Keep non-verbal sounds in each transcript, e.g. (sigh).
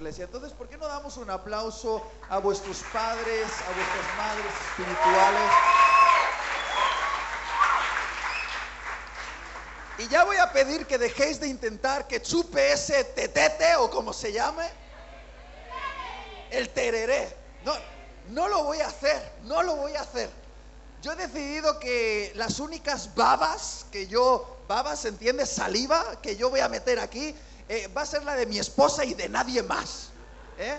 iglesia. Entonces, ¿por qué no damos un aplauso a vuestros padres, a vuestras madres espirituales? Y ya voy a pedir que dejéis de intentar que chupe ese tetete o como se llame. El tereré. No, no lo voy a hacer, no lo voy a hacer. Yo he decidido que las únicas babas que yo, babas, ¿entiendes? Saliva que yo voy a meter aquí, eh, va a ser la de mi esposa y de nadie más. ¿eh?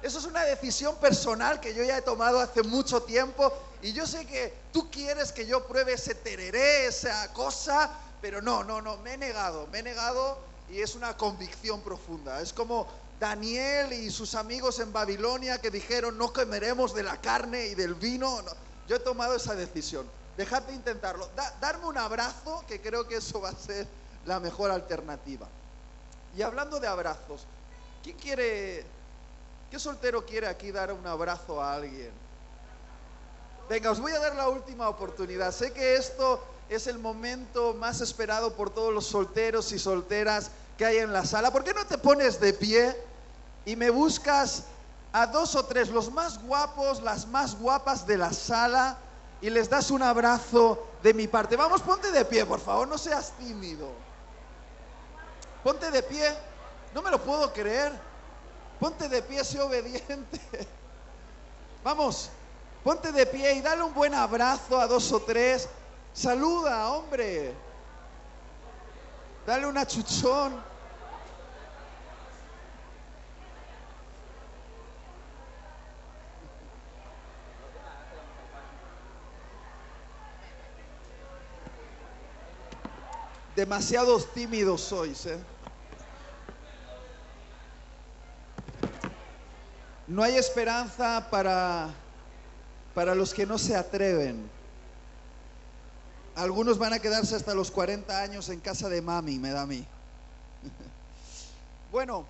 Eso es una decisión personal que yo ya he tomado hace mucho tiempo y yo sé que tú quieres que yo pruebe ese tereré, esa cosa, pero no, no, no, me he negado, me he negado y es una convicción profunda. Es como Daniel y sus amigos en Babilonia que dijeron no comeremos de la carne y del vino. Yo he tomado esa decisión. Dejad de intentarlo. darme un abrazo, que creo que eso va a ser la mejor alternativa. Y hablando de abrazos, ¿quién quiere, qué soltero quiere aquí dar un abrazo a alguien? Venga, os voy a dar la última oportunidad. Sé que esto es el momento más esperado por todos los solteros y solteras que hay en la sala. ¿Por qué no te pones de pie y me buscas a dos o tres, los más guapos, las más guapas de la sala, y les das un abrazo de mi parte. Vamos, ponte de pie, por favor, no seas tímido. Ponte de pie, no me lo puedo creer. Ponte de pie, sé obediente. (laughs) Vamos, ponte de pie y dale un buen abrazo a dos o tres. Saluda, hombre. Dale una chuchón. Demasiados tímidos sois, ¿eh? No hay esperanza para, para los que no se atreven. Algunos van a quedarse hasta los 40 años en casa de mami, me da a mí. (laughs) Bueno,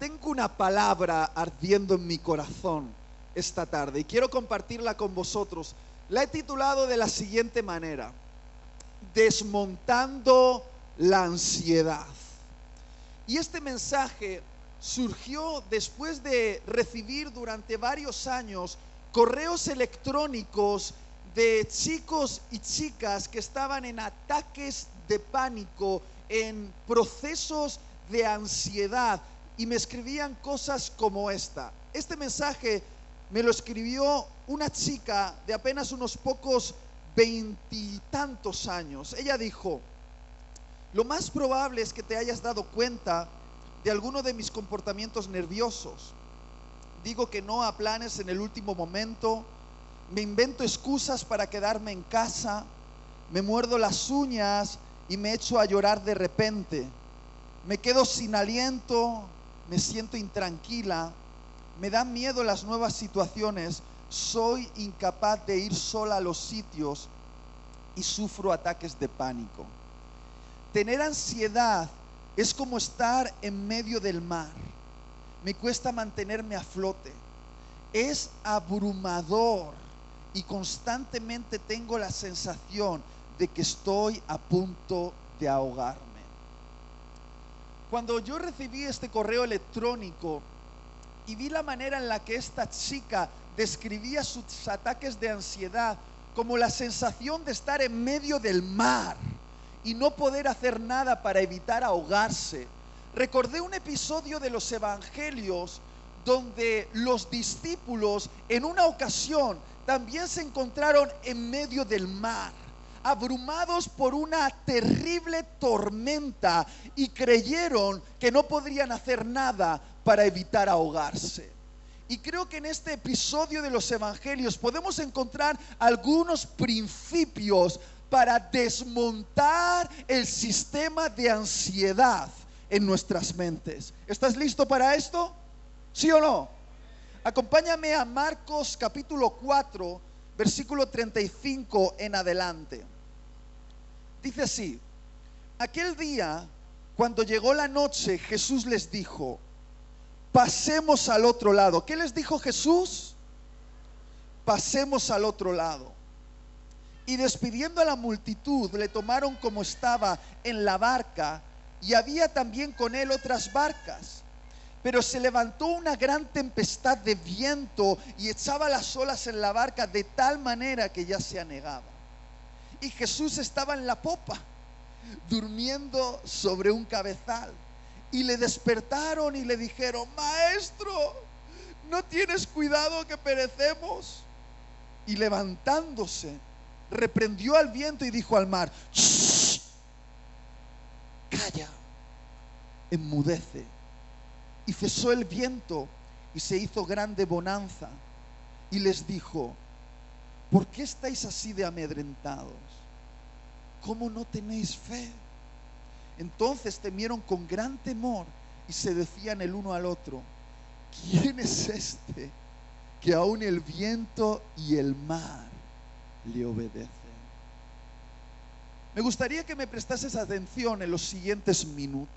tengo una palabra ardiendo en mi corazón esta tarde y quiero compartirla con vosotros. La he titulado de la siguiente manera desmontando la ansiedad. Y este mensaje surgió después de recibir durante varios años correos electrónicos de chicos y chicas que estaban en ataques de pánico, en procesos de ansiedad y me escribían cosas como esta. Este mensaje me lo escribió una chica de apenas unos pocos veintitantos años. Ella dijo, lo más probable es que te hayas dado cuenta de alguno de mis comportamientos nerviosos. Digo que no a planes en el último momento, me invento excusas para quedarme en casa, me muerdo las uñas y me echo a llorar de repente. Me quedo sin aliento, me siento intranquila, me dan miedo las nuevas situaciones soy incapaz de ir sola a los sitios y sufro ataques de pánico. Tener ansiedad es como estar en medio del mar. Me cuesta mantenerme a flote. Es abrumador y constantemente tengo la sensación de que estoy a punto de ahogarme. Cuando yo recibí este correo electrónico y vi la manera en la que esta chica describía sus ataques de ansiedad como la sensación de estar en medio del mar y no poder hacer nada para evitar ahogarse. Recordé un episodio de los evangelios donde los discípulos en una ocasión también se encontraron en medio del mar, abrumados por una terrible tormenta y creyeron que no podrían hacer nada para evitar ahogarse. Y creo que en este episodio de los evangelios podemos encontrar algunos principios para desmontar el sistema de ansiedad en nuestras mentes. ¿Estás listo para esto? ¿Sí o no? Acompáñame a Marcos capítulo 4, versículo 35 en adelante. Dice así, aquel día, cuando llegó la noche, Jesús les dijo, pasemos al otro lado. ¿Qué les dijo Jesús? Pasemos al otro lado. Y despidiendo a la multitud, le tomaron como estaba en la barca, y había también con él otras barcas. Pero se levantó una gran tempestad de viento y echaba las olas en la barca de tal manera que ya se anegaba. Y Jesús estaba en la popa, durmiendo sobre un cabezal. Y le despertaron y le dijeron, maestro, ¿no tienes cuidado que perecemos? Y levantándose, reprendió al viento y dijo al mar, "Shh, calla, enmudece. Y cesó el viento y se hizo grande bonanza. Y les dijo, ¿por qué estáis así de amedrentados? ¿Cómo no tenéis fe? Entonces temieron con gran temor y se decían el uno al otro, ¿quién es este que aún el viento y el mar le obedecen? Me gustaría que me prestases atención en los siguientes minutos.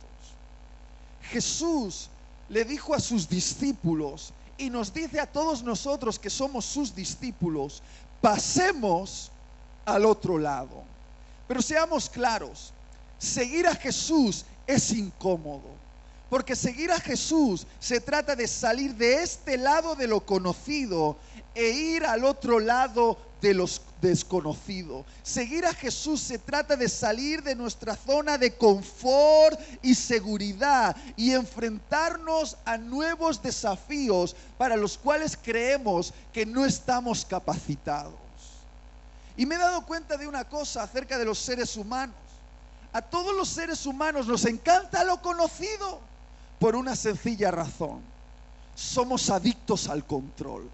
Jesús le dijo a sus discípulos y nos dice a todos nosotros que somos sus discípulos, pasemos al otro lado. Pero seamos claros, seguir a Jesús es incómodo. Porque seguir a Jesús se trata de salir de este lado de lo conocido e ir al otro lado de los desconocido. Seguir a Jesús se trata de salir de nuestra zona de confort y seguridad y enfrentarnos a nuevos desafíos para los cuales creemos que no estamos capacitados. Y me he dado cuenta de una cosa acerca de los seres humanos. A todos los seres humanos nos encanta lo conocido por una sencilla razón. Somos adictos al control.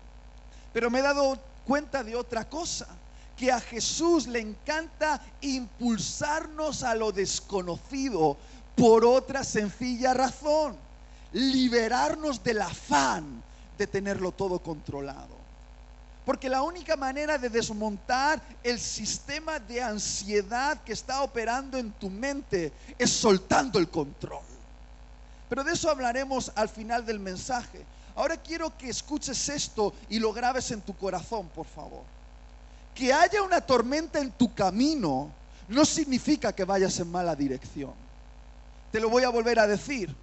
Pero me he dado cuenta de otra cosa, que a Jesús le encanta impulsarnos a lo desconocido por otra sencilla razón, liberarnos del afán de tenerlo todo controlado. Porque la única manera de desmontar el sistema de ansiedad que está operando en tu mente es soltando el control. Pero de eso hablaremos al final del mensaje. Ahora quiero que escuches esto y lo grabes en tu corazón, por favor. Que haya una tormenta en tu camino no significa que vayas en mala dirección. Te lo voy a volver a decir.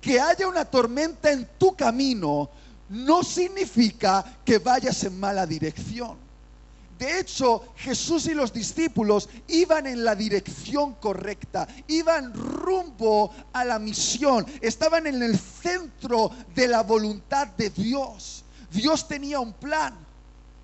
Que haya una tormenta en tu camino no significa que vayas en mala dirección. De hecho, Jesús y los discípulos iban en la dirección correcta, iban rumbo a la misión, estaban en el centro de la voluntad de Dios. Dios tenía un plan.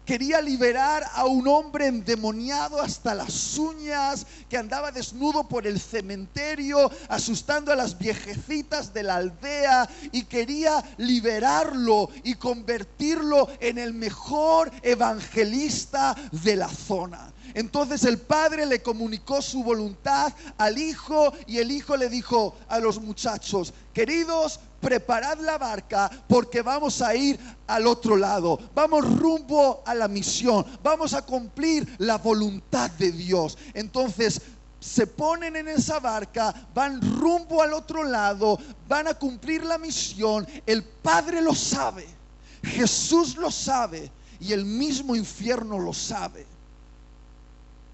Quería liberar a un hombre endemoniado hasta las uñas, que andaba desnudo por el cementerio, asustando a las viejecitas de la aldea, y quería liberarlo y convertirlo en el mejor evangelista de la zona. Entonces el padre le comunicó su voluntad al hijo y el hijo le dijo a los muchachos, queridos, preparad la barca porque vamos a ir al otro lado, vamos rumbo a la misión, vamos a cumplir la voluntad de Dios. Entonces se ponen en esa barca, van rumbo al otro lado, van a cumplir la misión, el Padre lo sabe, Jesús lo sabe y el mismo infierno lo sabe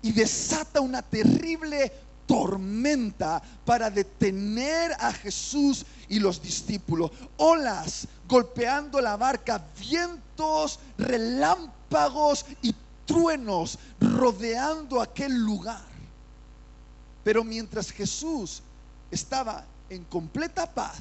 y desata una terrible tormenta para detener a Jesús y los discípulos. Olas golpeando la barca, vientos, relámpagos y truenos rodeando aquel lugar. Pero mientras Jesús estaba en completa paz,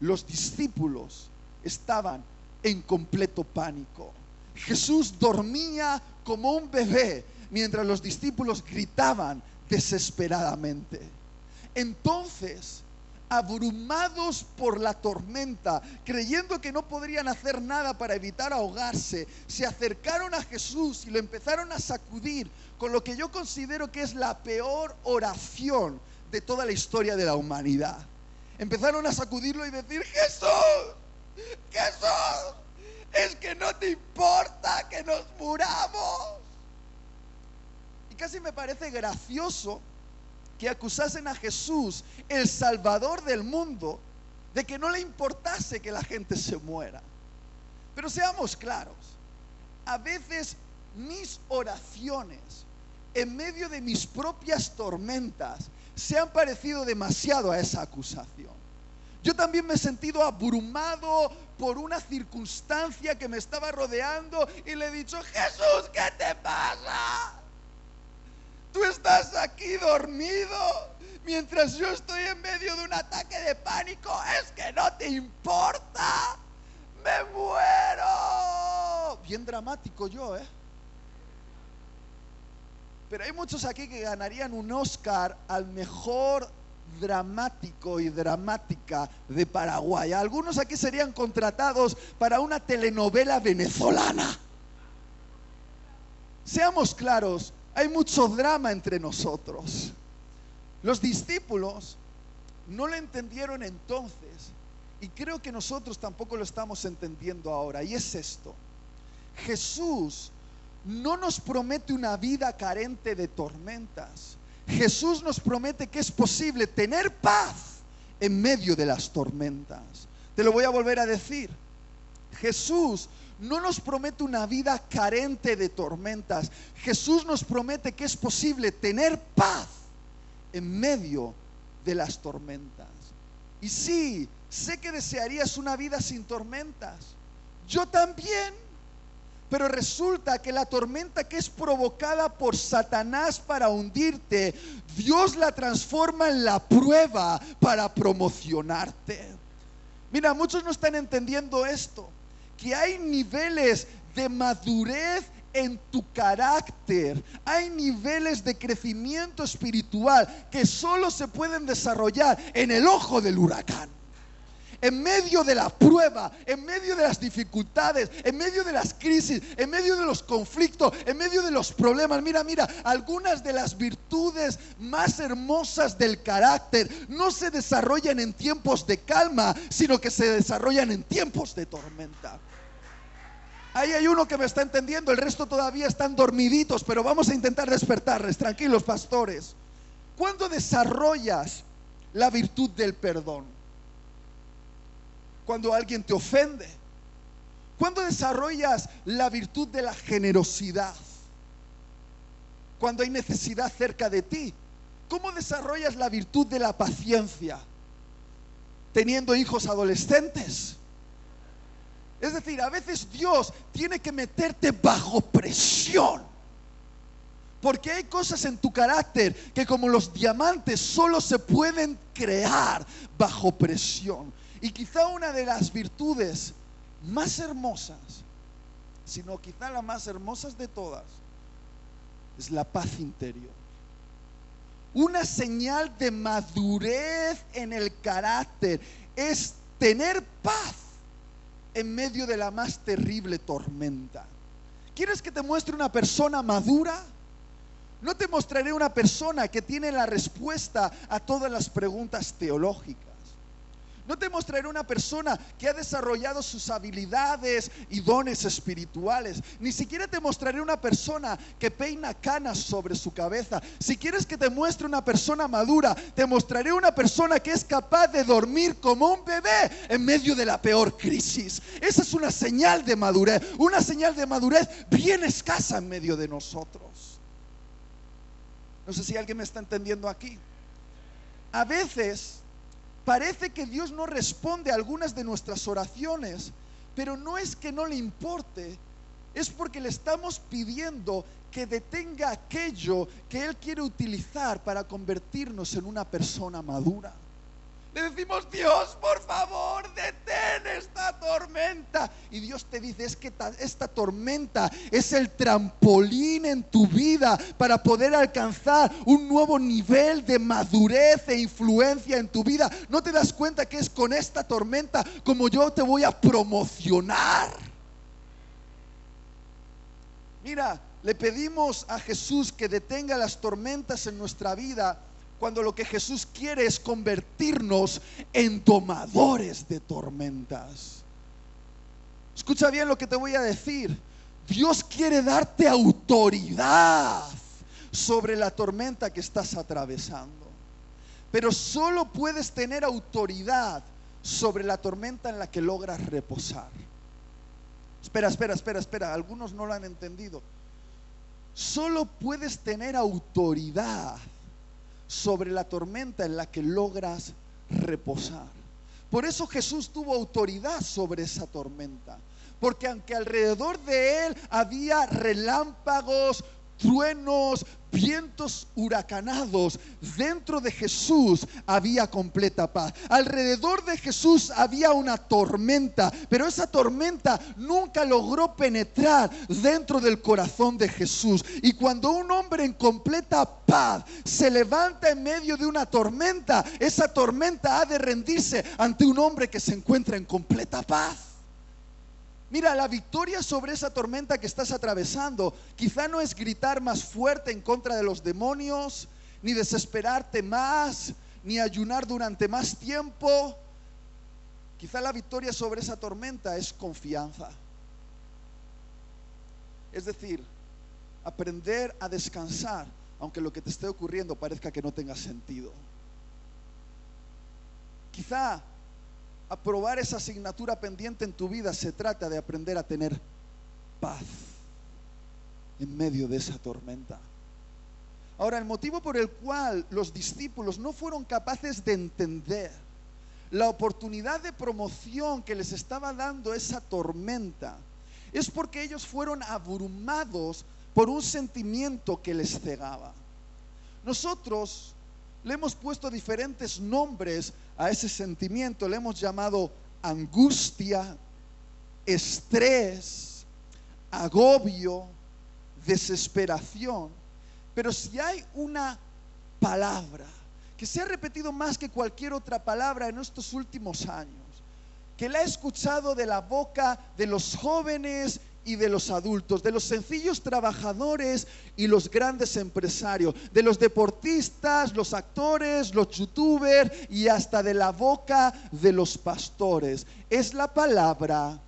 los discípulos estaban en completo pánico. Jesús dormía como un bebé mientras los discípulos gritaban desesperadamente. Entonces, abrumados por la tormenta, creyendo que no podrían hacer nada para evitar ahogarse, se acercaron a Jesús y lo empezaron a sacudir con lo que yo considero que es la peor oración de toda la historia de la humanidad. Empezaron a sacudirlo y decir, Jesús, Jesús, es que no te importa que nos muramos casi me parece gracioso que acusasen a Jesús, el Salvador del mundo, de que no le importase que la gente se muera. Pero seamos claros, a veces mis oraciones en medio de mis propias tormentas se han parecido demasiado a esa acusación. Yo también me he sentido abrumado por una circunstancia que me estaba rodeando y le he dicho, Jesús, ¿qué te pasa? Tú estás aquí dormido mientras yo estoy en medio de un ataque de pánico. Es que no te importa. Me muero. Bien dramático yo, ¿eh? Pero hay muchos aquí que ganarían un Oscar al mejor dramático y dramática de Paraguay. Algunos aquí serían contratados para una telenovela venezolana. Seamos claros, hay mucho drama entre nosotros. Los discípulos no lo entendieron entonces y creo que nosotros tampoco lo estamos entendiendo ahora. Y es esto. Jesús no nos promete una vida carente de tormentas. Jesús nos promete que es posible tener paz en medio de las tormentas. Te lo voy a volver a decir. Jesús no nos promete una vida carente de tormentas. Jesús nos promete que es posible tener paz en medio de las tormentas. Y sí, sé que desearías una vida sin tormentas. Yo también. Pero resulta que la tormenta que es provocada por Satanás para hundirte, Dios la transforma en la prueba para promocionarte. Mira, muchos no están entendiendo esto, que hay niveles de madurez en tu carácter. Hay niveles de crecimiento espiritual que solo se pueden desarrollar en el ojo del huracán en medio de la prueba, en medio de las dificultades, en medio de las crisis, en medio de los conflictos, en medio de los problemas. Mira, mira, algunas de las virtudes más hermosas del carácter no se desarrollan en tiempos de calma, sino que se desarrollan en tiempos de tormenta. Ahí hay uno que me está entendiendo, el resto todavía están dormiditos, pero vamos a intentar despertarles, tranquilos pastores. ¿Cuándo desarrollas la virtud del perdón? cuando alguien te ofende? ¿Cuándo desarrollas la virtud de la generosidad? Cuando hay necesidad cerca de ti. ¿Cómo desarrollas la virtud de la paciencia? Teniendo hijos adolescentes. Es decir, a veces Dios tiene que meterte bajo presión. Porque hay cosas en tu carácter que como los diamantes solo se pueden crear bajo presión. Y quizá una de las virtudes más hermosas, sino quizá la más hermosas de todas, es la paz interior. Una señal de madurez en el carácter es tener paz en medio de la más terrible tormenta. ¿Quieres que te muestre una persona madura? No te mostraré una persona que tiene la respuesta a todas las preguntas teológicas. No te mostraré una persona que ha desarrollado sus habilidades y dones espirituales. Ni siquiera te mostraré una persona que peina canas sobre su cabeza. Si quieres que te muestre una persona madura, te mostraré una persona que es capaz de dormir como un bebé en medio de la peor crisis. Esa es una señal de madurez. Una señal de madurez bien escasa en medio de nosotros. No sé si alguien me está entendiendo aquí. A veces Parece que Dios no responde a algunas de nuestras oraciones, pero no es que no le importe, es porque le estamos pidiendo que detenga aquello que Él quiere utilizar para convertirnos en una persona madura. Le decimos, Dios, por favor, detén esta tormenta. Y Dios te dice, es que esta tormenta es el trampolín en tu vida para poder alcanzar un nuevo nivel de madurez e influencia en tu vida. ¿No te das cuenta que es con esta tormenta como yo te voy a promocionar? Mira, le pedimos a Jesús que detenga las tormentas en nuestra vida cuando lo que Jesús quiere es convertirnos en tomadores de tormentas. Escucha bien lo que te voy a decir. Dios quiere darte autoridad sobre la tormenta que estás atravesando. Pero solo puedes tener autoridad sobre la tormenta en la que logras reposar. Espera, espera, espera, espera. Algunos no lo han entendido. Solo puedes tener autoridad sobre la tormenta en la que logras reposar. Por eso Jesús tuvo autoridad sobre esa tormenta. Porque aunque alrededor de él había relámpagos, truenos, vientos huracanados, dentro de Jesús había completa paz. Alrededor de Jesús había una tormenta, pero esa tormenta nunca logró penetrar dentro del corazón de Jesús. Y cuando un hombre en completa paz se levanta en medio de una tormenta, esa tormenta ha de rendirse ante un hombre que se encuentra en completa paz. Mira, la victoria sobre esa tormenta que estás atravesando quizá no es gritar más fuerte en contra de los demonios, ni desesperarte más, ni ayunar durante más tiempo. Quizá la victoria sobre esa tormenta es confianza. Es decir, aprender a descansar aunque lo que te esté ocurriendo parezca que no tenga sentido. Quizá aprobar esa asignatura pendiente en tu vida se trata de aprender a tener paz en medio de esa tormenta. Ahora, el motivo por el cual los discípulos no fueron capaces de entender la oportunidad de promoción que les estaba dando esa tormenta es porque ellos fueron abrumados por un sentimiento que les cegaba. Nosotros le hemos puesto diferentes nombres a ese sentimiento, le hemos llamado angustia, estrés, agobio, desesperación. Pero si hay una palabra que se ha repetido más que cualquier otra palabra en estos últimos años, que la he escuchado de la boca de los jóvenes y de los adultos, de los sencillos trabajadores y los grandes empresarios, de los deportistas, los actores, los youtubers y hasta de la boca de los pastores. Es la palabra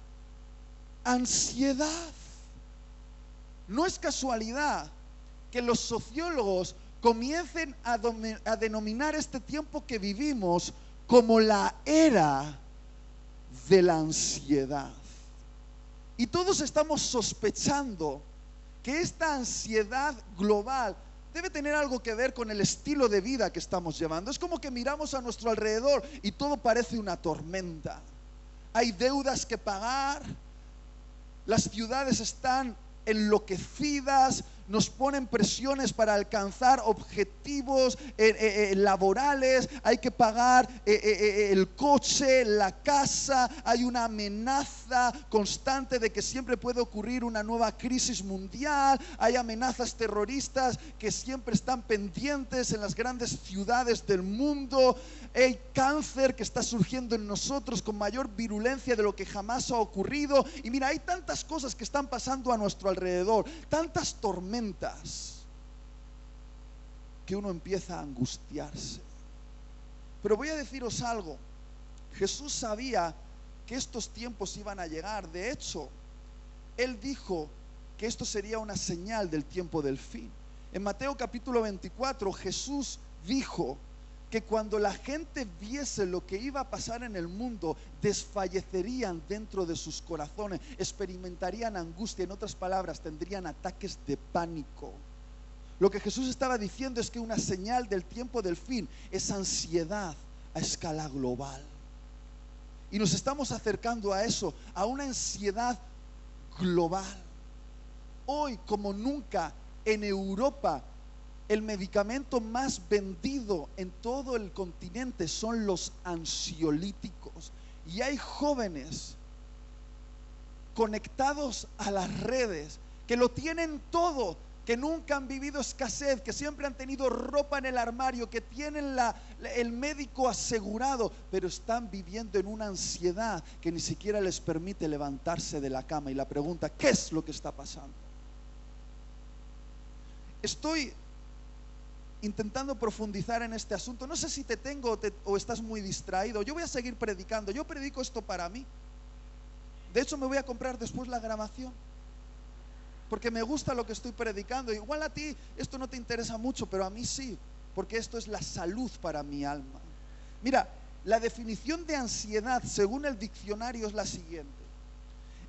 ansiedad. No es casualidad que los sociólogos comiencen a, a denominar este tiempo que vivimos como la era de la ansiedad. Y todos estamos sospechando que esta ansiedad global debe tener algo que ver con el estilo de vida que estamos llevando. Es como que miramos a nuestro alrededor y todo parece una tormenta. Hay deudas que pagar, las ciudades están enloquecidas, nos ponen presiones para alcanzar objetivos eh, eh, eh, laborales, hay que pagar el coche, la casa, hay una amenaza constante de que siempre puede ocurrir una nueva crisis mundial, hay amenazas terroristas que siempre están pendientes en las grandes ciudades del mundo, hay cáncer que está surgiendo en nosotros con mayor virulencia de lo que jamás ha ocurrido. Y mira, hay tantas cosas que están pasando a nuestro alrededor, tantas tormentas, que uno empieza a angustiarse. Pero voy a deciros algo. Jesús sabía que estos tiempos iban a llegar. De hecho, Él dijo que esto sería una señal del tiempo del fin. En Mateo capítulo 24, Jesús dijo, que cuando la gente viese lo que iba a pasar en el mundo, desfallecerían dentro de sus corazones, experimentarían angustia, en otras palabras, tendrían ataques de pánico. Lo que Jesús estaba diciendo es que una señal del tiempo del fin es ansiedad a escala global. Y nos estamos acercando a eso, a una ansiedad global. Hoy como nunca en Europa el medicamento más vendido en todo el continente son los ansiolíticos. Y hay jóvenes conectados a las redes que lo tienen todo, que nunca han vivido escasez, que siempre han tenido ropa en el armario, que tienen el médico asegurado, pero están viviendo en una ansiedad que ni siquiera les permite levantarse de la cama. Y la pregunta, ¿qué es lo que está pasando? Estoy intentando profundizar en este asunto. No sé si te tengo o, estás muy distraído. Yo voy a seguir predicando. Yo predico esto para mí. De hecho, me voy a comprar después la grabación. Porque me gusta lo que estoy predicando. Igual a ti esto no te interesa mucho, pero a mí sí. Porque esto es la salud para mi alma. Mira, la definición de ansiedad según el diccionario es la siguiente.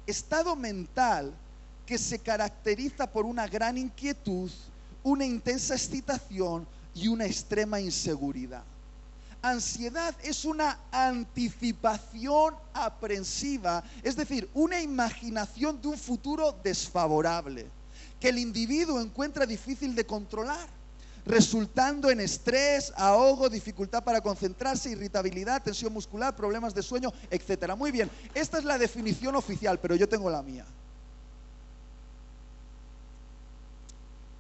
Estado mental que se caracteriza por una gran inquietud, una intensa excitación y una extrema inseguridad. Ansiedad es una anticipación aprensiva, es decir, una imaginación de un futuro desfavorable, que el individuo encuentra difícil de controlar, resultando en estrés, ahogo, dificultad para concentrarse, irritabilidad, tensión muscular, problemas de sueño, etc. Muy bien, esta es la definición oficial, pero yo tengo la mía.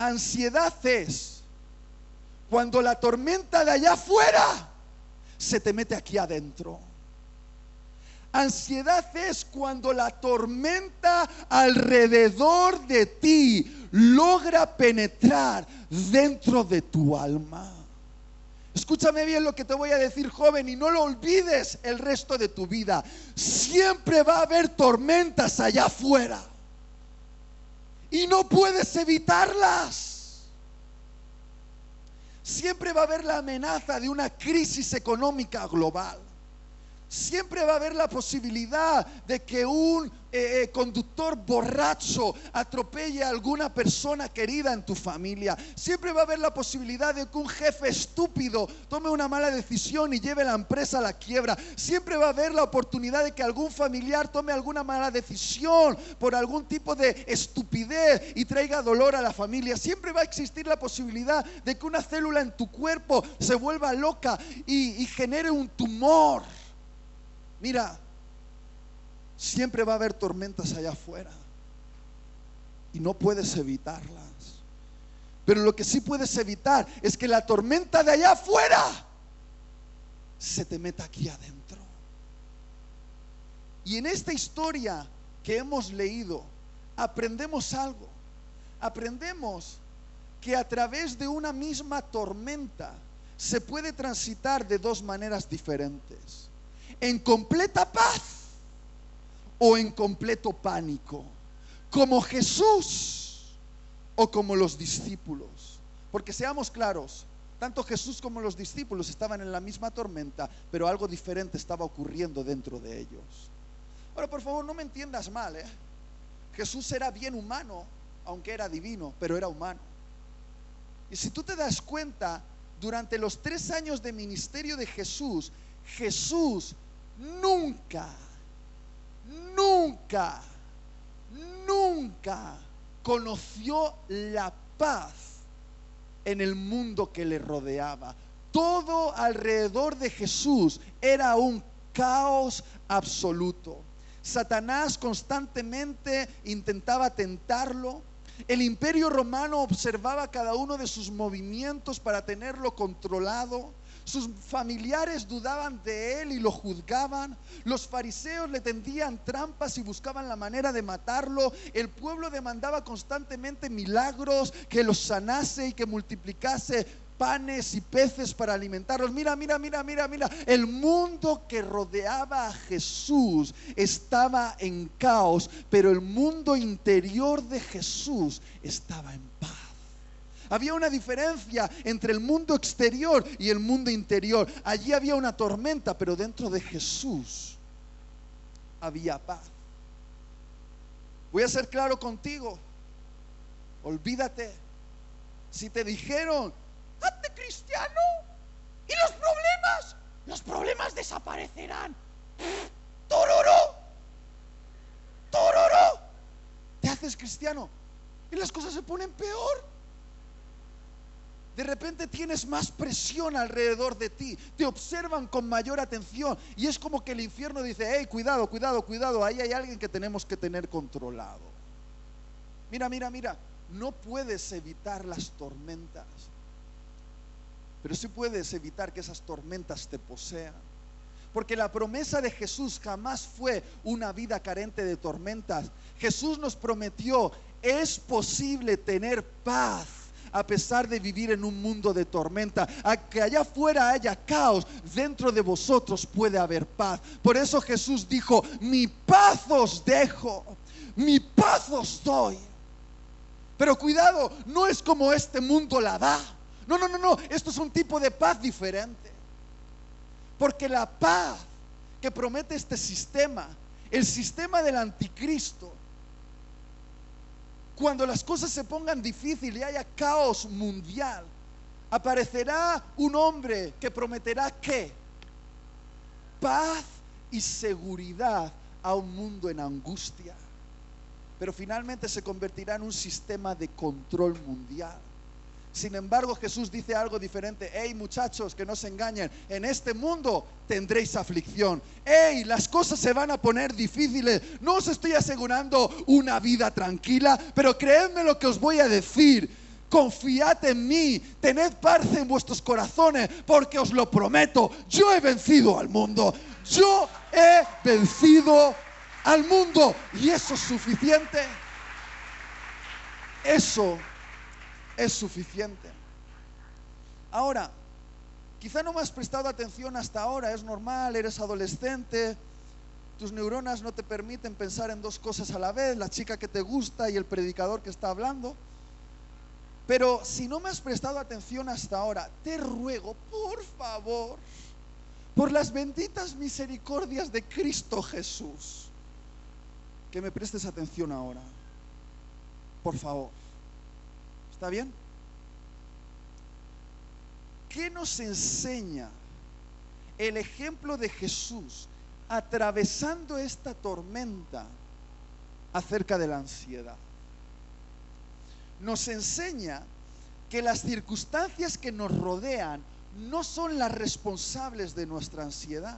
Ansiedad es cuando la tormenta de allá afuera se te mete aquí adentro. Ansiedad es cuando la tormenta alrededor de ti logra penetrar dentro de tu alma. Escúchame bien lo que te voy a decir, joven, y no lo olvides el resto de tu vida. Siempre va a haber tormentas allá afuera. Y no puedes evitarlas. Siempre va a haber la amenaza de una crisis económica global. Siempre va a haber la posibilidad de que un eh, eh, conductor borracho atropelle a alguna persona querida en tu familia. Siempre va a haber la posibilidad de que un jefe estúpido tome una mala decisión y lleve la empresa a la quiebra. Siempre va a haber la oportunidad de que algún familiar tome alguna mala decisión por algún tipo de estupidez y traiga dolor a la familia. Siempre va a existir la posibilidad de que una célula en tu cuerpo se vuelva loca y genere un tumor. Mira, siempre va a haber tormentas allá afuera y no puedes evitarlas. Pero lo que sí puedes evitar es que la tormenta de allá afuera se te meta aquí adentro. Y en esta historia que hemos leído, aprendemos algo. Aprendemos que a través de una misma tormenta se puede transitar de dos maneras diferentes en completa paz o en completo pánico, como Jesús o como los discípulos. Porque seamos claros, tanto Jesús como los discípulos estaban en la misma tormenta, pero algo diferente estaba ocurriendo dentro de ellos. Ahora, por favor, no me entiendas mal, ¿eh? Jesús era bien humano, aunque era divino, pero era humano. Y si tú te das cuenta, durante los tres años de ministerio de Jesús, Jesús nunca, nunca, nunca conoció la paz en el mundo que le rodeaba. Todo alrededor de Jesús era un caos absoluto. Satanás constantemente intentaba tentarlo. El imperio romano observaba cada uno de sus movimientos para tenerlo controlado. Sus familiares dudaban de él y lo juzgaban. Los fariseos le tendían trampas y buscaban la manera de matarlo. El pueblo demandaba constantemente milagros, que los sanase y que multiplicase panes y peces para alimentarlos. Mira, mira, mira, mira, mira. El mundo que rodeaba a Jesús estaba en caos, pero el mundo interior de Jesús estaba en paz. Había una diferencia entre el mundo exterior y el mundo interior. Allí había una tormenta, pero dentro de Jesús había paz. Voy a ser claro contigo. Olvídate. Si te dijeron, hazte cristiano y los problemas, los problemas desaparecerán. Tororo, tororo. Te haces cristiano y las cosas se ponen peor de repente tienes más presión alrededor de ti, te observan con mayor atención y es como que el infierno dice, hey, cuidado, cuidado, cuidado, ahí hay alguien que tenemos que tener controlado. Mira, mira, mira, no puedes evitar las tormentas, pero sí puedes evitar que esas tormentas te posean. Porque la promesa de Jesús jamás fue una vida carente de tormentas. Jesús nos prometió, es posible tener paz a pesar de vivir en un mundo de tormenta. A que allá afuera haya caos, dentro de vosotros puede haber paz. Por eso Jesús dijo, mi paz os dejo, mi paz os doy. Pero cuidado, no es como este mundo la da. No, no, no, no, esto es un tipo de paz diferente. Porque la paz que promete este sistema, el sistema del anticristo, cuando las cosas se pongan difíciles y haya caos mundial, aparecerá un hombre que prometerá qué? Paz y seguridad a un mundo en angustia. Pero finalmente se convertirá en un sistema de control mundial. Sin embargo, Jesús dice algo diferente. Hey muchachos, que no se engañen. En este mundo tendréis aflicción. Hey, las cosas se van a poner difíciles. No os estoy asegurando una vida tranquila, pero creedme lo que os voy a decir. Confiad en mí, tened paz en vuestros corazones, porque os lo prometo, yo he vencido al mundo. Yo he vencido al mundo. Y eso es suficiente. Eso es suficiente. Ahora, quizá no me has prestado atención hasta ahora, es normal, eres adolescente, tus neuronas no te permiten pensar en dos cosas a la vez, la chica que te gusta y el predicador que está hablando. Pero si no me has prestado atención hasta ahora, te ruego, por favor, por las benditas misericordias de Cristo Jesús, que me prestes atención ahora. Por favor. ¿Está bien? ¿Qué nos enseña el ejemplo de Jesús atravesando esta tormenta acerca de la ansiedad? Nos enseña que las circunstancias que nos rodean no son las responsables de nuestra ansiedad.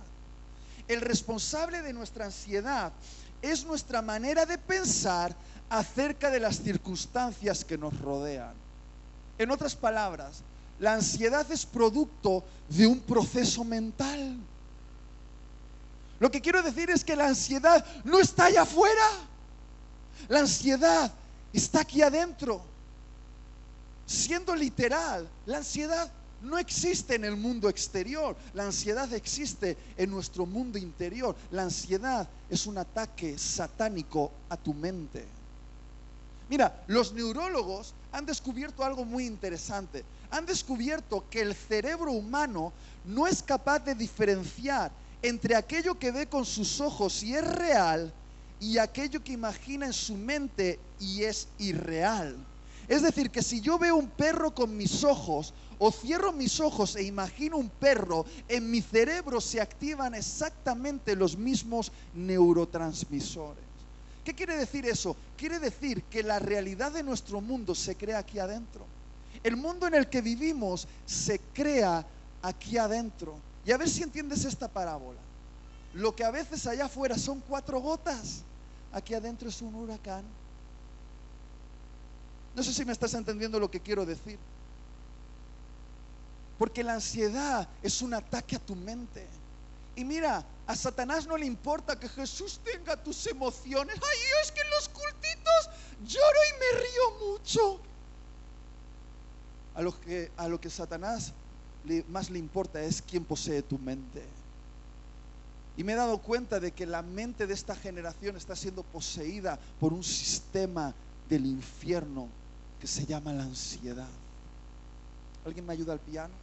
El responsable de nuestra ansiedad es nuestra manera de pensar acerca de las circunstancias que nos rodean. En otras palabras, la ansiedad es producto de un proceso mental. Lo que quiero decir es que la ansiedad no está allá afuera. La ansiedad está aquí adentro. Siendo literal, la ansiedad no existe en el mundo exterior, la ansiedad existe en nuestro mundo interior. La ansiedad es un ataque satánico a tu mente. Mira, los neurólogos han descubierto algo muy interesante. Han descubierto que el cerebro humano no es capaz de diferenciar entre aquello que ve con sus ojos y es real y aquello que imagina en su mente y es irreal. Es decir, que si yo veo un perro con mis ojos o cierro mis ojos e imagino un perro, en mi cerebro se activan exactamente los mismos neurotransmisores. ¿Qué quiere decir eso? Quiere decir que la realidad de nuestro mundo se crea aquí adentro. El mundo en el que vivimos se crea aquí adentro. Y a ver si entiendes esta parábola. Lo que a veces allá afuera son cuatro gotas, aquí adentro es un huracán. No sé si me estás entendiendo lo que quiero decir. Porque la ansiedad es un ataque a tu mente. Y mira, a Satanás no le importa que Jesús tenga tus emociones. Ay, es que en los cultitos lloro y me río mucho. A lo que, a lo que Satanás más le importa es quién posee tu mente. Y me he dado cuenta de que la mente de esta generación está siendo poseída por un sistema del infierno que se llama la ansiedad. ¿Alguien me ayuda al piano?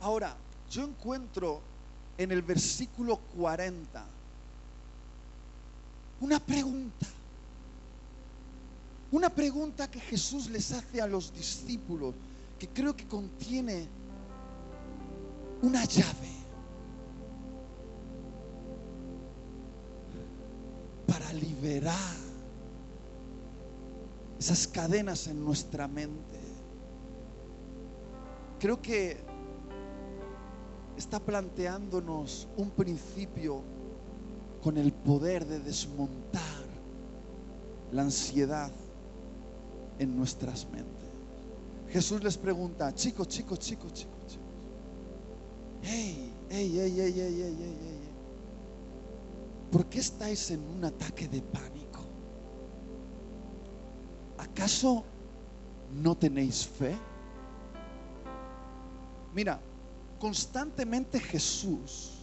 Ahora, yo encuentro en el versículo 40 una pregunta. Una pregunta que Jesús les hace a los discípulos, que creo que contiene una llave para liberar esas cadenas en nuestra mente. Creo que está planteándonos un principio con el poder de desmontar la ansiedad en nuestras mentes. Jesús les pregunta, chicos, chicos, chicos, chicos, chicos. Hey, hey, hey, hey, hey, hey, hey, hey. ¿Por qué estáis en un ataque de pánico? ¿Acaso no tenéis fe? Mira, constantemente Jesús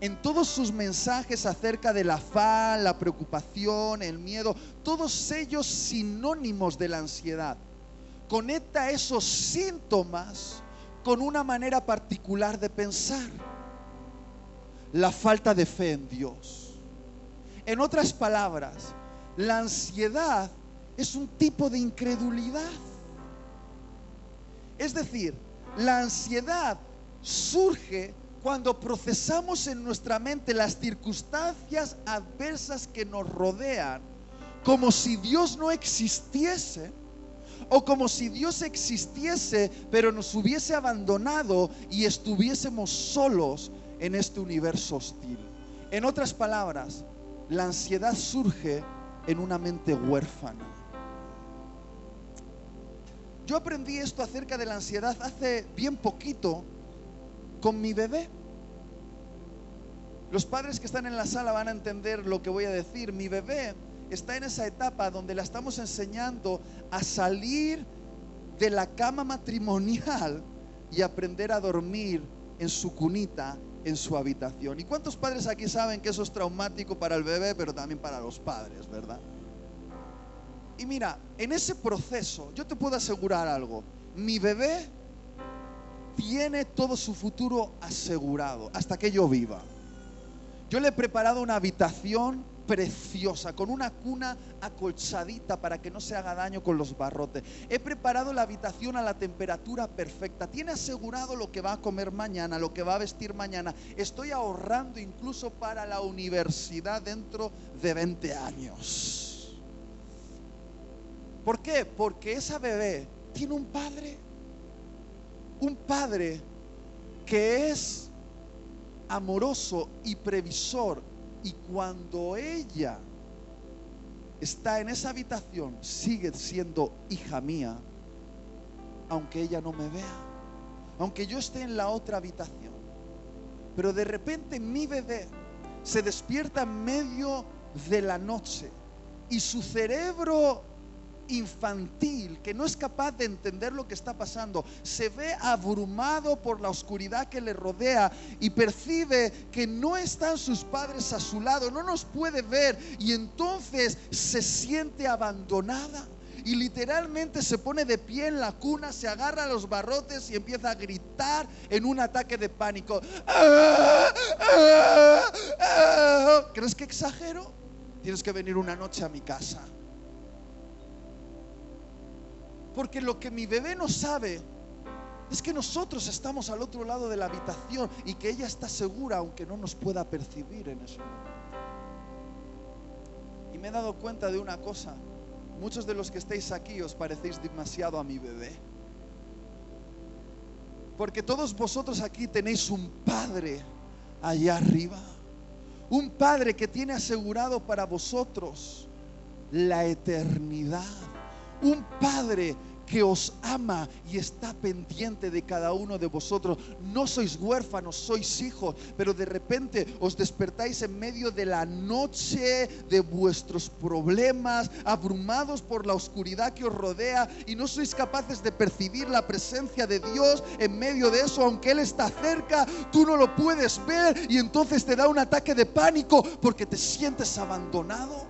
en todos sus mensajes acerca del afán, la preocupación, el miedo, todos ellos sinónimos de la ansiedad. Conecta esos síntomas con una manera particular de pensar. La falta de fe en Dios. En otras palabras, la ansiedad es un tipo de incredulidad. Es decir, la ansiedad surge cuando procesamos en nuestra mente las circunstancias adversas que nos rodean como si Dios no existiese o como si Dios existiese pero nos hubiese abandonado y estuviésemos solos en este universo hostil. En otras palabras, la ansiedad surge en una mente huérfana. Yo aprendí esto acerca de la ansiedad hace bien poquito con mi bebé. Los padres que están en la sala van a entender lo que voy a decir. Mi bebé está en esa etapa donde la estamos enseñando a salir de la cama matrimonial y aprender a dormir en su cunita, en su habitación. ¿Y cuántos padres aquí saben que eso es traumático para el bebé, pero también para los padres, verdad? Y mira, en ese proceso, yo te puedo asegurar algo, mi bebé tiene todo su futuro asegurado hasta que yo viva. Yo le he preparado una habitación preciosa, con una cuna acolchadita para que no se haga daño con los barrotes. He preparado la habitación a la temperatura perfecta. Tiene asegurado lo que va a comer mañana, lo que va a vestir mañana. Estoy ahorrando incluso para la universidad dentro de 20 años. ¿Por qué? Porque esa bebé tiene un padre. Un padre que es amoroso y previsor. Y cuando ella está en esa habitación, sigue siendo hija mía, aunque ella no me vea, aunque yo esté en la otra habitación. Pero de repente mi bebé se despierta en medio de la noche y su cerebro infantil que no es capaz de entender lo que está pasando, se ve abrumado por la oscuridad que le rodea y percibe que no están sus padres a su lado, no nos puede ver y entonces se siente abandonada. Y literalmente se pone de pie en la cuna, se agarra a los barrotes y empieza a gritar en un ataque de pánico. ¿Crees que exagero? Tienes que venir una noche a mi casa. Porque lo que mi bebé no sabe es que nosotros estamos al otro lado de la habitación y que ella está segura aunque no nos pueda percibir en eso. Y me he dado cuenta de una cosa. Muchos de los que estáis aquí os parecéis demasiado a mi bebé. Porque todos vosotros aquí tenéis un padre allá arriba. Un padre que tiene asegurado para vosotros la eternidad un Padre que os ama y está pendiente de cada uno de vosotros. No sois huérfanos, sois hijos, pero de repente os despertáis en medio de la noche de vuestros problemas, abrumados por la oscuridad que os rodea y no sois capaces de percibir la presencia de Dios en medio de eso, aunque Él está cerca, tú no lo puedes ver y entonces te da un ataque de pánico porque te sientes abandonado,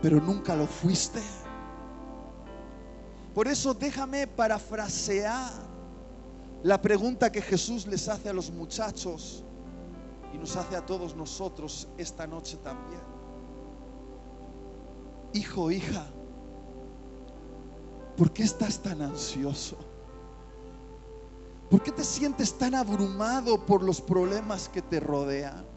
pero nunca lo fuiste. Por eso déjame parafrasear la pregunta que Jesús les hace a los muchachos y nos hace a todos nosotros esta noche también. Hijo, hija, ¿por qué estás tan ansioso? ¿Por qué te sientes tan abrumado por los problemas que te rodean?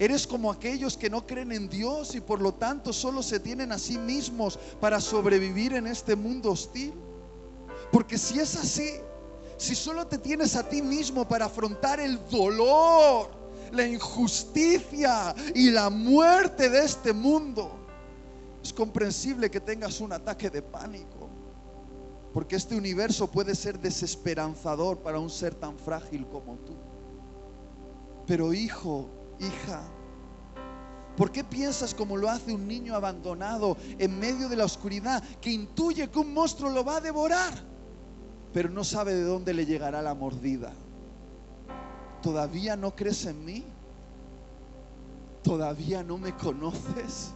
Eres como aquellos que no creen en Dios y por lo tanto solo se tienen a sí mismos para sobrevivir en este mundo hostil. Porque si es así, si solo te tienes a ti mismo para afrontar el dolor, la injusticia y la muerte de este mundo, es comprensible que tengas un ataque de pánico. Porque este universo puede ser desesperanzador para un ser tan frágil como tú. Pero hijo, hija, ¿por qué piensas como lo hace un niño abandonado en medio de la oscuridad que intuye que un monstruo lo va a devorar, pero no sabe de dónde le llegará la mordida? ¿Todavía no crees en mí? ¿Todavía no me conoces?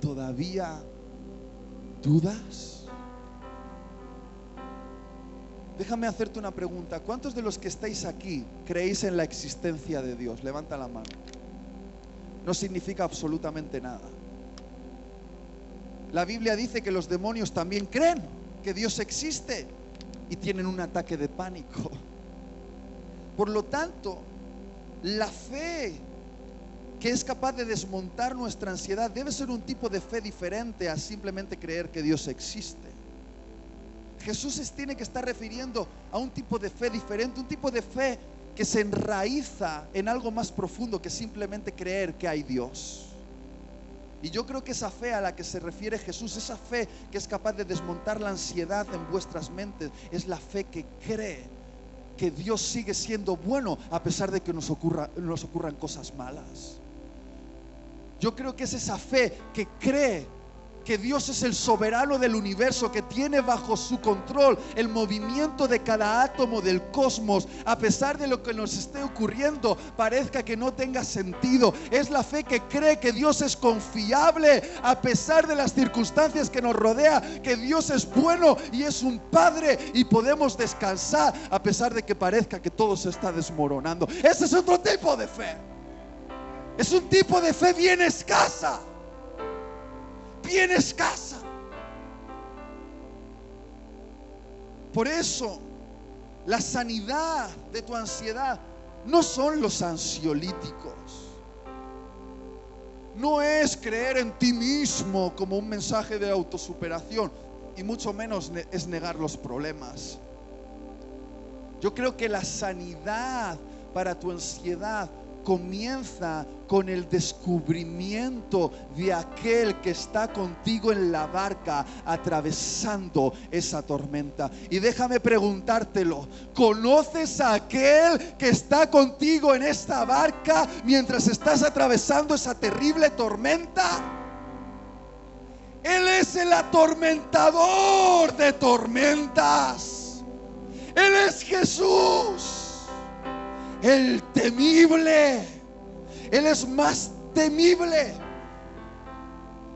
¿Todavía dudas? Déjame hacerte una pregunta. ¿Cuántos de los que estáis aquí creéis en la existencia de Dios? Levanta la mano. No significa absolutamente nada. La Biblia dice que los demonios también creen que Dios existe y tienen un ataque de pánico. Por lo tanto, la fe que es capaz de desmontar nuestra ansiedad debe ser un tipo de fe diferente a simplemente creer que Dios existe. Jesús se tiene que estar refiriendo a un tipo de fe diferente, un tipo de fe que se enraiza en algo más profundo que simplemente creer que hay Dios. Y yo creo que esa fe a la que se refiere Jesús, esa fe que es capaz de desmontar la ansiedad en vuestras mentes, es la fe que cree que Dios sigue siendo bueno a pesar de que nos, nos ocurran cosas malas. Yo creo que es esa fe que cree que Dios es el soberano del universo, que tiene bajo su control el movimiento de cada átomo del cosmos, a pesar de lo que nos esté ocurriendo, parezca que no tenga sentido. Es la fe que cree que Dios es confiable, a pesar de las circunstancias que nos rodea, que Dios es bueno y es un Padre y podemos descansar, a pesar de que parezca que todo se está desmoronando. Ese es otro tipo de fe. Es un tipo de fe bien escasa bien escasa. Por eso, la sanidad de tu ansiedad no son los ansiolíticos. No es creer en ti mismo como un mensaje de autosuperación y mucho menos es negar los problemas. Yo creo que la sanidad para tu ansiedad comienza con el descubrimiento de aquel que está contigo en la barca atravesando esa tormenta. Y déjame preguntártelo, ¿conoces a aquel que está contigo en esta barca mientras estás atravesando esa terrible tormenta? Él es el atormentador de tormentas. Él es Jesús el temible. Él es más temible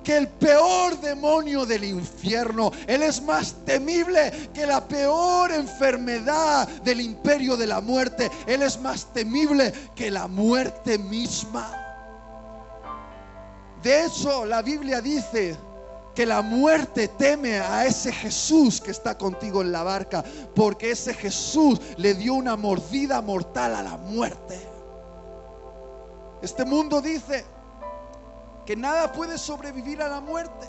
que el peor demonio del infierno. Él es más temible que la peor enfermedad del imperio de la muerte. Él es más temible que la muerte misma. De hecho, la Biblia dice que la muerte teme a ese Jesús que está contigo en la barca, porque ese Jesús le dio una mordida mortal a la muerte. Este mundo dice que nada puede sobrevivir a la muerte,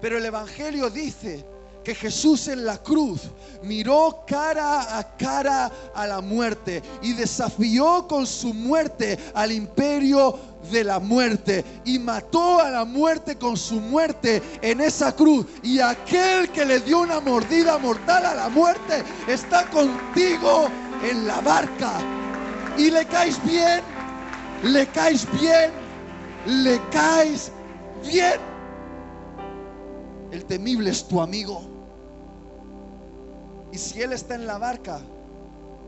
pero el Evangelio dice que Jesús en la cruz miró cara a cara a la muerte y desafió con su muerte al imperio de la muerte y mató a la muerte con su muerte en esa cruz. Y aquel que le dio una mordida mortal a la muerte está contigo en la barca. Y le caes bien, le caes bien, le caes bien. El temible es tu amigo. Y si Él está en la barca,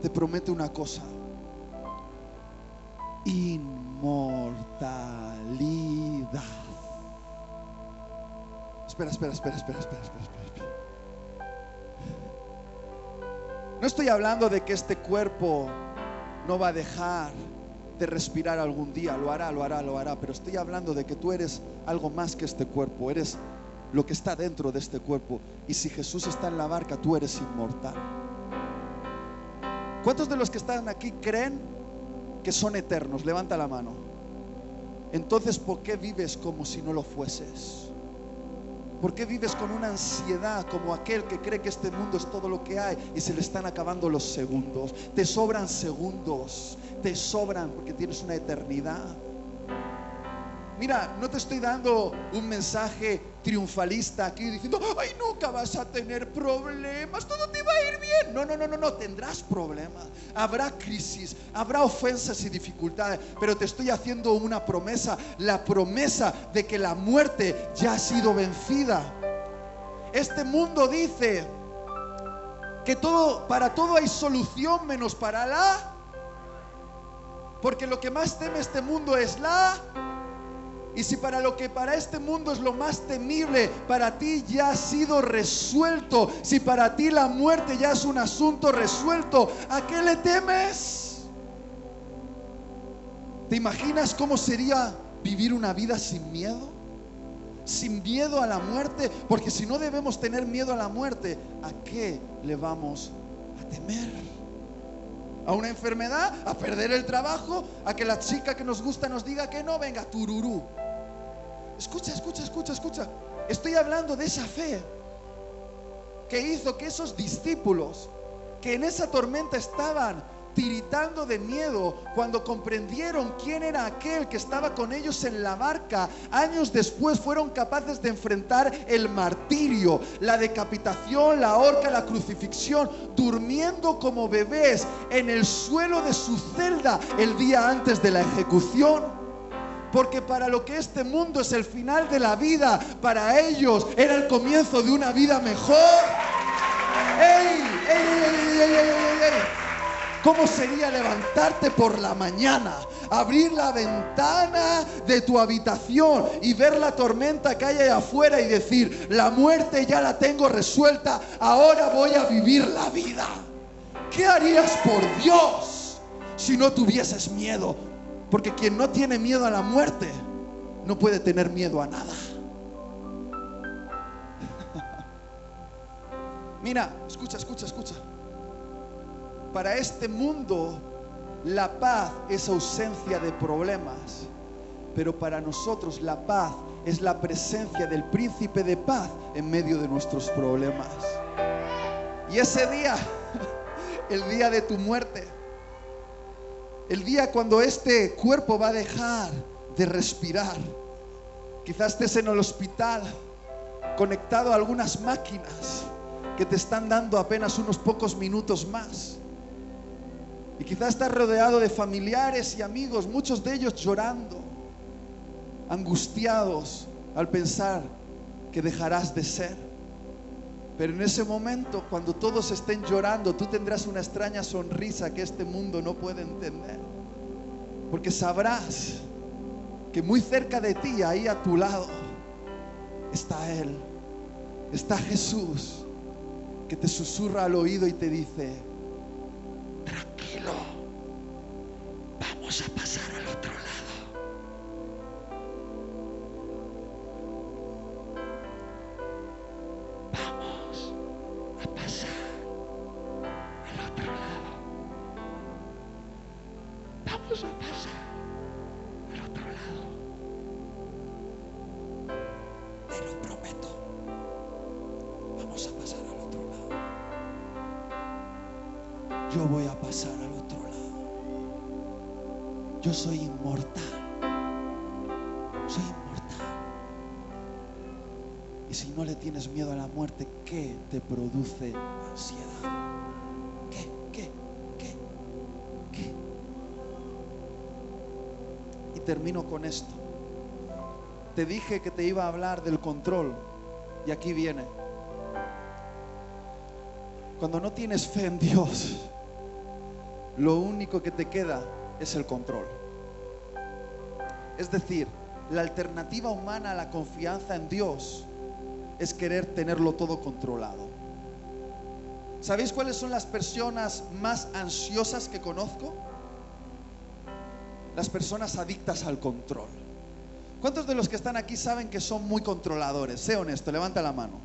te promete una cosa. Inmortalidad. Espera, espera, espera, espera, espera, espera, espera. No estoy hablando de que este cuerpo no va a dejar de respirar algún día, lo hará, lo hará, lo hará, pero estoy hablando de que tú eres algo más que este cuerpo, eres lo que está dentro de este cuerpo. Y si Jesús está en la barca, tú eres inmortal. ¿Cuántos de los que están aquí creen que son eternos? Levanta la mano. Entonces, ¿por qué vives como si no lo fueses? ¿Por qué vives con una ansiedad como aquel que cree que este mundo es todo lo que hay y se le están acabando los segundos? Te sobran segundos, te sobran porque tienes una eternidad. Mira, no te estoy dando un mensaje triunfalista aquí diciendo, ay, nunca vas a tener problemas, todo te va a ir bien. No, no, no, no, no, tendrás problemas. Habrá crisis, habrá ofensas y dificultades, pero te estoy haciendo una promesa, la promesa de que la muerte ya ha sido vencida. Este mundo dice que todo para todo hay solución menos para la porque lo que más teme este mundo es la y si para lo que para este mundo es lo más temible, para ti ya ha sido resuelto, si para ti la muerte ya es un asunto resuelto, ¿a qué le temes? ¿Te imaginas cómo sería vivir una vida sin miedo? sin miedo a la muerte, porque si no debemos tener miedo a la muerte, ¿a qué le vamos a temer? ¿A una enfermedad? ¿A perder el trabajo? ¿A que la chica que nos gusta nos diga que no? Venga, tururú. Escucha, escucha, escucha, escucha. Estoy hablando de esa fe que hizo que esos discípulos que en esa tormenta estaban tiritando de miedo cuando comprendieron quién era aquel que estaba con ellos en la barca. Años después fueron capaces de enfrentar el martirio, la decapitación, la horca, la crucifixión, durmiendo como bebés en el suelo de su celda el día antes de la ejecución. Porque para lo que este mundo es el final de la vida, para ellos era el comienzo de una vida mejor. ¡Ey! ¡Ey, ey, ey, ey, ey, ey! ¿Cómo sería levantarte por la mañana, abrir la ventana de tu habitación y ver la tormenta que hay ahí afuera y decir, la muerte ya la tengo resuelta, ahora voy a vivir la vida? ¿Qué harías por Dios si no tuvieses miedo? Porque quien no tiene miedo a la muerte no puede tener miedo a nada. (laughs) Mira, escucha, escucha, escucha. Para este mundo la paz es ausencia de problemas, pero para nosotros la paz es la presencia del príncipe de paz en medio de nuestros problemas. Y ese día, (laughs) el día de tu muerte, el día cuando este cuerpo va a dejar de respirar, quizás estés en el hospital conectado a algunas máquinas que te están dando apenas unos pocos minutos más. Y quizás estás rodeado de familiares y amigos, muchos de ellos llorando, angustiados al pensar que dejarás de ser. Pero en ese momento, cuando todos estén llorando, tú tendrás una extraña sonrisa que este mundo no puede entender. Porque sabrás que muy cerca de ti, ahí a tu lado, está Él. Está Jesús que te susurra al oído y te dice, Vamos a pasar al otro lado. Yo voy a pasar al otro lado. Yo soy inmortal. Soy inmortal. Y si no le tienes miedo a la muerte, ¿qué te produce ansiedad? ¿Qué? ¿Qué? ¿Qué? ¿Qué? Y termino con esto. Te dije que te iba a hablar del control. Y aquí viene. Cuando no tienes fe en Dios, lo único que te queda es el control. Es decir, la alternativa humana a la confianza en Dios es querer tenerlo todo controlado. ¿Sabéis cuáles son las personas más ansiosas que conozco? Las personas adictas al control. ¿Cuántos de los que están aquí saben que son muy controladores? Sé honesto, levanta la mano.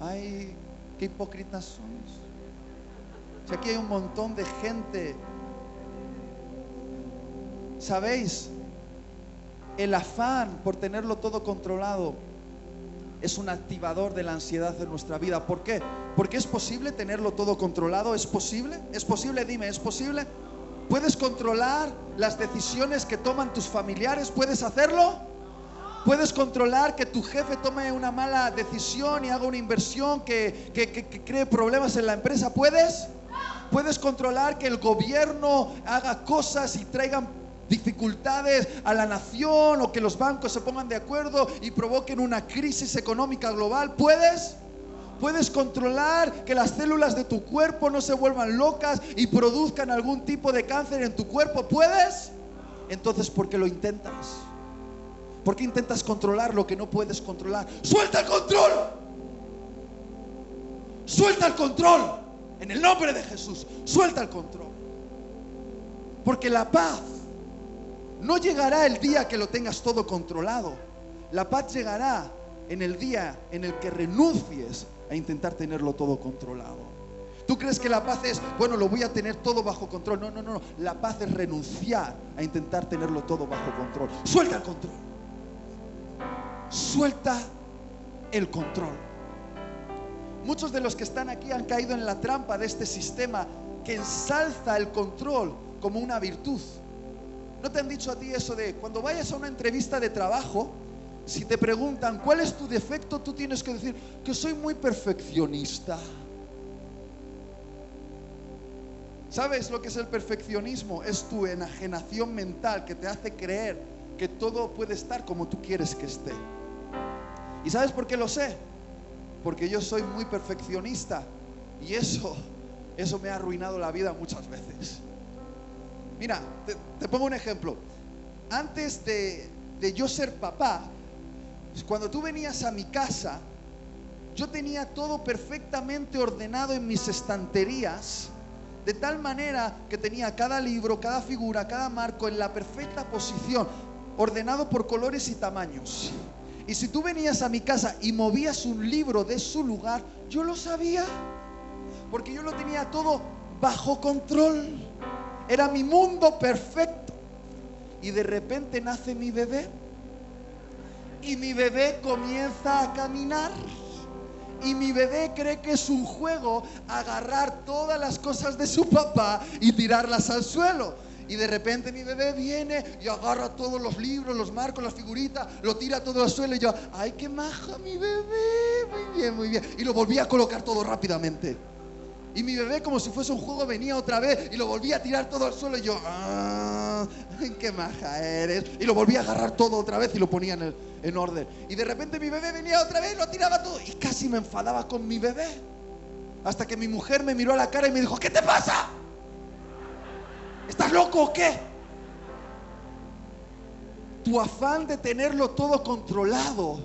Ay, qué hipócritas son. Aquí hay un montón de gente ¿Sabéis? El afán por tenerlo todo controlado es un activador de la ansiedad en nuestra vida. ¿Por qué? Porque es posible tenerlo todo controlado. ¿Es posible? ¿Es posible? Dime, ¿es posible? ¿Puedes controlar las decisiones que toman tus familiares? ¿Puedes hacerlo? ¿Puedes controlar que tu jefe tome una mala decisión y haga una inversión que, que cree problemas en la empresa? ¿Puedes? ¿Puedes controlar que el gobierno haga cosas y traigan dificultades a la nación o que los bancos se pongan de acuerdo y provoquen una crisis económica global. ¿Puedes? ¿Puedes controlar que las células de tu cuerpo no se vuelvan locas y produzcan algún tipo de cáncer en tu cuerpo? ¿Puedes? Entonces, ¿por qué lo intentas? ¿Por qué intentas controlar lo que no puedes controlar? ¡Suelta el control! ¡Suelta el control! En el nombre de Jesús, suelta el control. Porque la paz no llegará el día que lo tengas todo controlado, La paz llegará en el día en el que renuncies a intentar tenerlo todo controlado. ¿Tú crees que la paz es, bueno, lo voy a tener todo bajo control? No, no, no. La paz es renunciar a intentar tenerlo todo bajo control. Suelta el control. Suelta el control. Muchos de los que están aquí han caído en la trampa de este sistema que ensalza el control como una virtud. ¿No te han dicho a ti eso de cuando vayas a una entrevista de trabajo, si te preguntan cuál es tu defecto, tú tienes que decir que soy muy perfeccionista? ¿Sabes lo que es el perfeccionismo? Es tu enajenación mental que te hace creer que todo puede estar como tú quieres que esté. ¿Y sabes por qué lo sé? Porque yo soy muy perfeccionista y eso, eso me ha arruinado la vida muchas veces. Mira, te, pongo un ejemplo. Antes de, de yo ser papá, cuando tú venías a mi casa, yo tenía todo perfectamente ordenado en mis estanterías, de tal manera que tenía cada libro, cada figura, cada marco en la perfecta posición, ordenado por colores y tamaños. Y si tú venías a mi casa y movías un libro de su lugar, yo lo sabía, porque yo lo tenía todo bajo control. Era mi mundo perfecto. Y de repente nace mi bebé. Y mi bebé comienza a caminar. Y mi bebé cree que es un juego agarrar todas las cosas de su papá y tirarlas al suelo. Y de repente mi bebé viene y agarra todos los libros, los marcos, las figuritas, lo tira todo al suelo y yo, ay, qué maja mi bebé, muy bien, muy bien. Y lo volví a colocar todo rápidamente. Y mi bebé, como si fuese un juego, venía otra vez y lo volvía a tirar todo al suelo. Y yo, ¡ah! ¡Qué maja eres! Y lo volví a agarrar todo otra vez y lo ponía en, en orden. Y de repente mi bebé venía otra vez lo tiraba todo. Y casi me enfadaba con mi bebé. Hasta que mi mujer me miró a la cara y me dijo, ¿qué te pasa? ¿Estás loco o qué? Tu afán de tenerlo todo controlado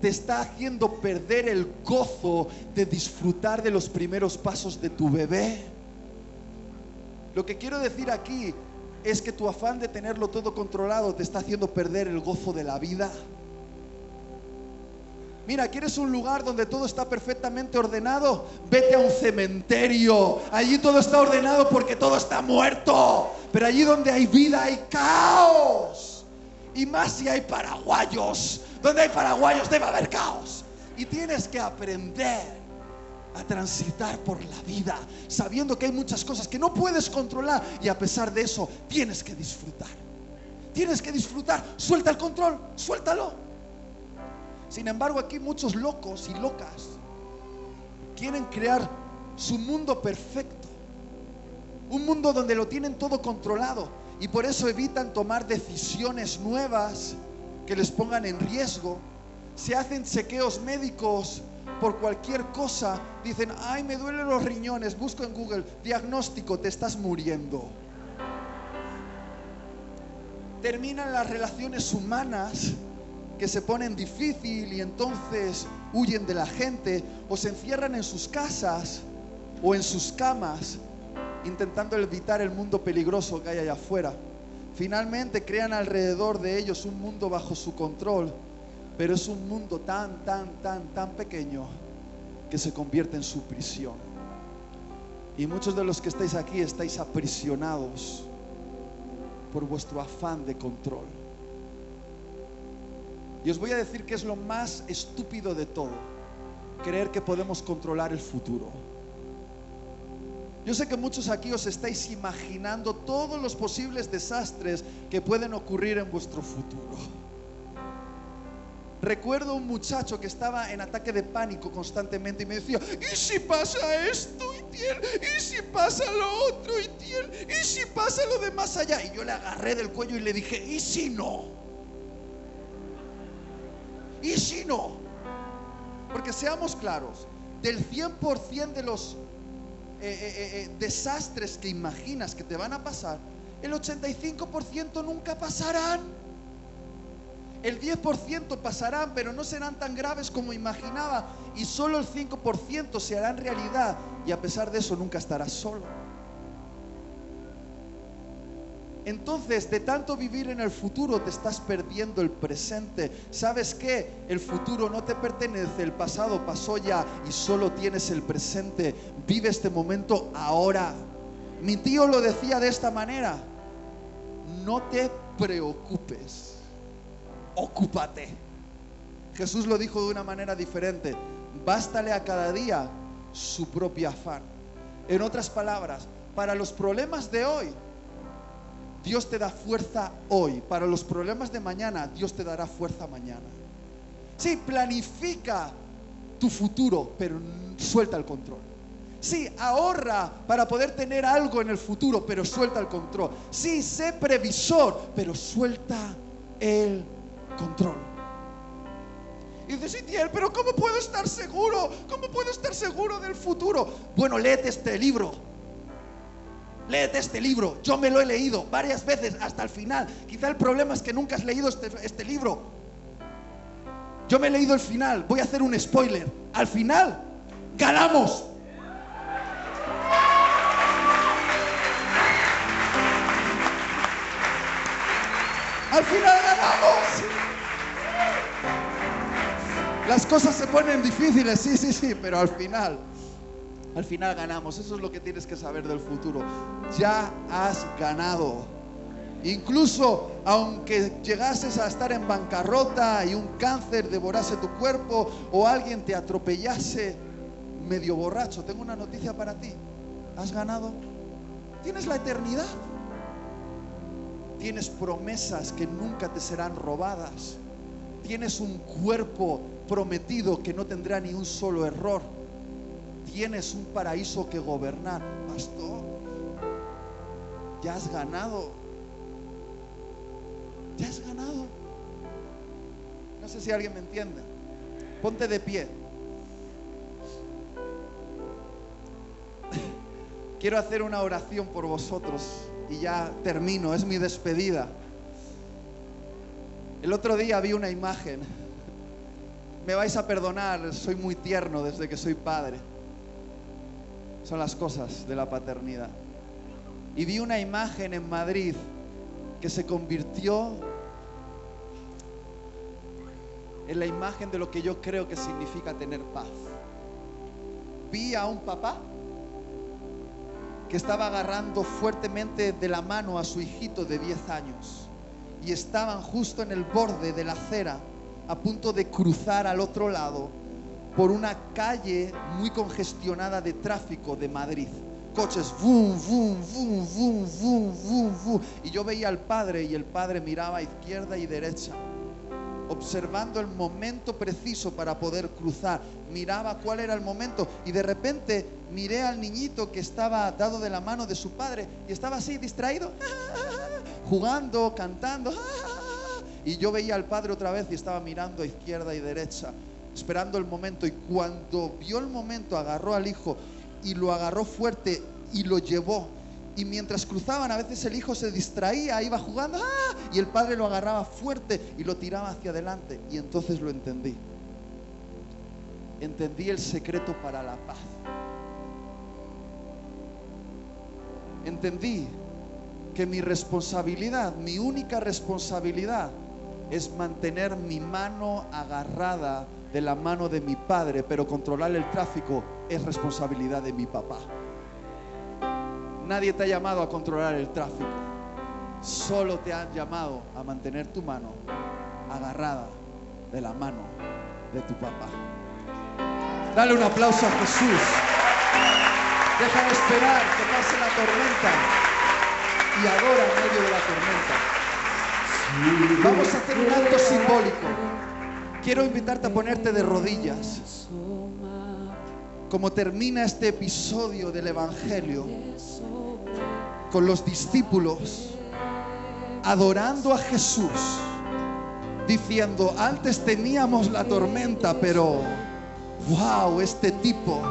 te está haciendo perder el gozo de disfrutar de los primeros pasos de tu bebé. Lo que quiero decir aquí es que tu afán de tenerlo todo controlado te está haciendo perder el gozo de la vida. Mira, ¿quieres un lugar donde todo está perfectamente ordenado? Vete a un cementerio. Allí todo está ordenado porque todo está muerto. Pero allí donde hay vida hay caos. Y más si hay paraguayos. Donde hay paraguayos debe haber caos. Y tienes que aprender a transitar por la vida sabiendo que hay muchas cosas que no puedes controlar y a pesar de eso tienes que disfrutar. Tienes que disfrutar. Suelta el control, suéltalo. Sin embargo, aquí muchos locos y locas quieren crear su mundo perfecto. Un mundo donde lo tienen todo controlado y por eso evitan tomar decisiones nuevas que les pongan en riesgo. Se hacen chequeos médicos por cualquier cosa. Dicen, ay, me duelen los riñones. Busco en Google, diagnóstico, te estás muriendo. Terminan las relaciones humanas que se ponen difícil y entonces huyen de la gente o se encierran en sus casas o en sus camas intentando evitar el mundo peligroso que hay allá afuera. Finalmente crean alrededor de ellos un mundo bajo su control, pero es un mundo tan, tan, tan, tan pequeño que se convierte en su prisión. Y muchos de los que estáis aquí estáis aprisionados por vuestro afán de control. Y os voy a decir que es lo más estúpido de todo, creer que podemos controlar el futuro. Yo sé que muchos aquí os estáis imaginando todos los posibles desastres que pueden ocurrir en vuestro futuro. Recuerdo un muchacho que estaba en ataque de pánico constantemente y me decía, ¿y si pasa esto, ¿Y si pasa lo otro, ¿Y si pasa lo de más allá? Y yo le agarré del cuello y le dije, ¿y si no? ¿Y si no? Porque seamos claros, del 100% de los eh, eh, eh, desastres que imaginas que te van a pasar, el 85% nunca pasarán. El 10% pasarán, pero no serán tan graves como imaginaba. Y solo el 5% se harán realidad. Y a pesar de eso, nunca estarás solo. Entonces, de tanto vivir en el futuro, te estás perdiendo el presente. ¿Sabes qué? El futuro no te pertenece, el pasado pasó ya y solo tienes el presente. Vive este momento ahora. Mi tío lo decía de esta manera. No te preocupes, ocúpate. Jesús lo dijo de una manera diferente. Bástale a cada día su propio afán. En otras palabras, para los problemas de hoy, Dios te da fuerza hoy. Para los problemas de mañana, Dios te dará fuerza mañana. Sí, planifica tu futuro, pero suelta el control. Sí, ahorra para poder tener algo en el futuro, pero suelta el control. Sí, sé previsor, pero suelta el control. Y dices, Tiel, pero ¿cómo puedo estar seguro? ¿Cómo puedo estar seguro del futuro? Bueno, léete este libro. Léete este libro. Yo me lo he leído varias veces hasta el final. Quizá el problema es que nunca has leído este, este libro. Yo me he leído el final. Voy a hacer un spoiler. Al final, ganamos. Al final ganamos. Las cosas se ponen difíciles, sí, sí, sí, pero al final al final ganamos. Eso es lo que tienes que saber del futuro. Ya has ganado. Incluso aunque llegases a estar en bancarrota y un cáncer devorase tu cuerpo o alguien te atropellase medio borracho, tengo una noticia para ti. ¿Has ganado? Tienes la eternidad. Tienes promesas que nunca te serán robadas. Tienes un cuerpo prometido que no tendrá ni un solo error tienes un paraíso que gobernar. Pastor, ya has ganado. Ya has ganado. No sé si alguien me entiende. Ponte de pie. (laughs) Quiero hacer una oración por vosotros y ya termino, es mi despedida. El otro día vi una imagen. (laughs) Me vais a perdonar, soy muy tierno desde que soy padre son las cosas de la paternidad. Y vi una imagen en Madrid que se convirtió en la imagen de lo que yo creo que significa tener paz. Vi a un papá que estaba agarrando fuertemente de la mano a su hijito de 10 años y estaban justo en el borde de la acera a punto de cruzar al otro lado por una calle muy congestionada de tráfico de Madrid. Coches, boom, boom, boom, boom, boom, boom, boom. Y yo veía al padre y el padre miraba a izquierda y derecha, observando el momento preciso para poder cruzar. Miraba cuál era el momento y de repente miré al niñito que estaba dado de la mano de su padre y estaba así distraído, (laughs) jugando, cantando. (laughs) Y yo veía al padre otra vez y estaba mirando a izquierda y derecha esperando el momento y cuando vio el momento agarró al hijo y lo agarró fuerte y lo llevó. Y mientras cruzaban, a veces el hijo se distraía, iba jugando, ¡ah! y el padre lo agarraba fuerte y lo tiraba hacia adelante. Y entonces lo entendí. Entendí el secreto para la paz. Entendí que mi responsabilidad, mi única responsabilidad, es mantener mi mano agarrada de la mano de mi padre, pero controlar el tráfico es responsabilidad de mi papá. Nadie te ha llamado a controlar el tráfico. Solo te han llamado a mantener tu mano agarrada de la mano de tu papá. Dale un aplauso a Jesús. Deja de esperar que pase la tormenta y adora en medio de la tormenta. Vamos a hacer un acto simbólico. Quiero invitarte a ponerte de rodillas. Como termina este episodio del Evangelio con los discípulos adorando a Jesús, diciendo, antes teníamos la tormenta, pero, wow, este tipo,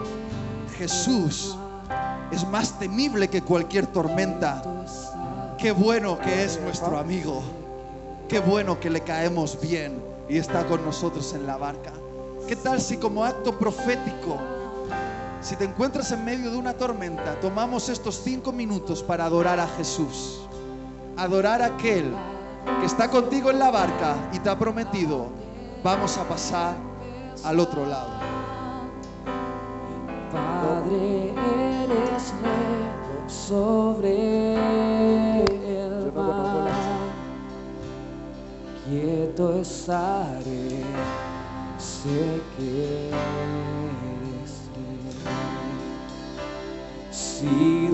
Jesús, es más temible que cualquier tormenta. Qué bueno que es nuestro amigo. Qué bueno que le caemos bien y está con nosotros en la barca. ¿Qué tal si como acto profético, si te encuentras en medio de una tormenta, tomamos estos cinco minutos para adorar a Jesús? adorar a aquel que está contigo en la barca y te ha prometido, vamos a pasar al otro lado. Padre, eres rey sobre Quieto estaré, sé que eres. Si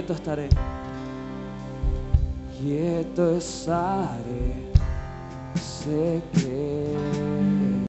quieto estaré.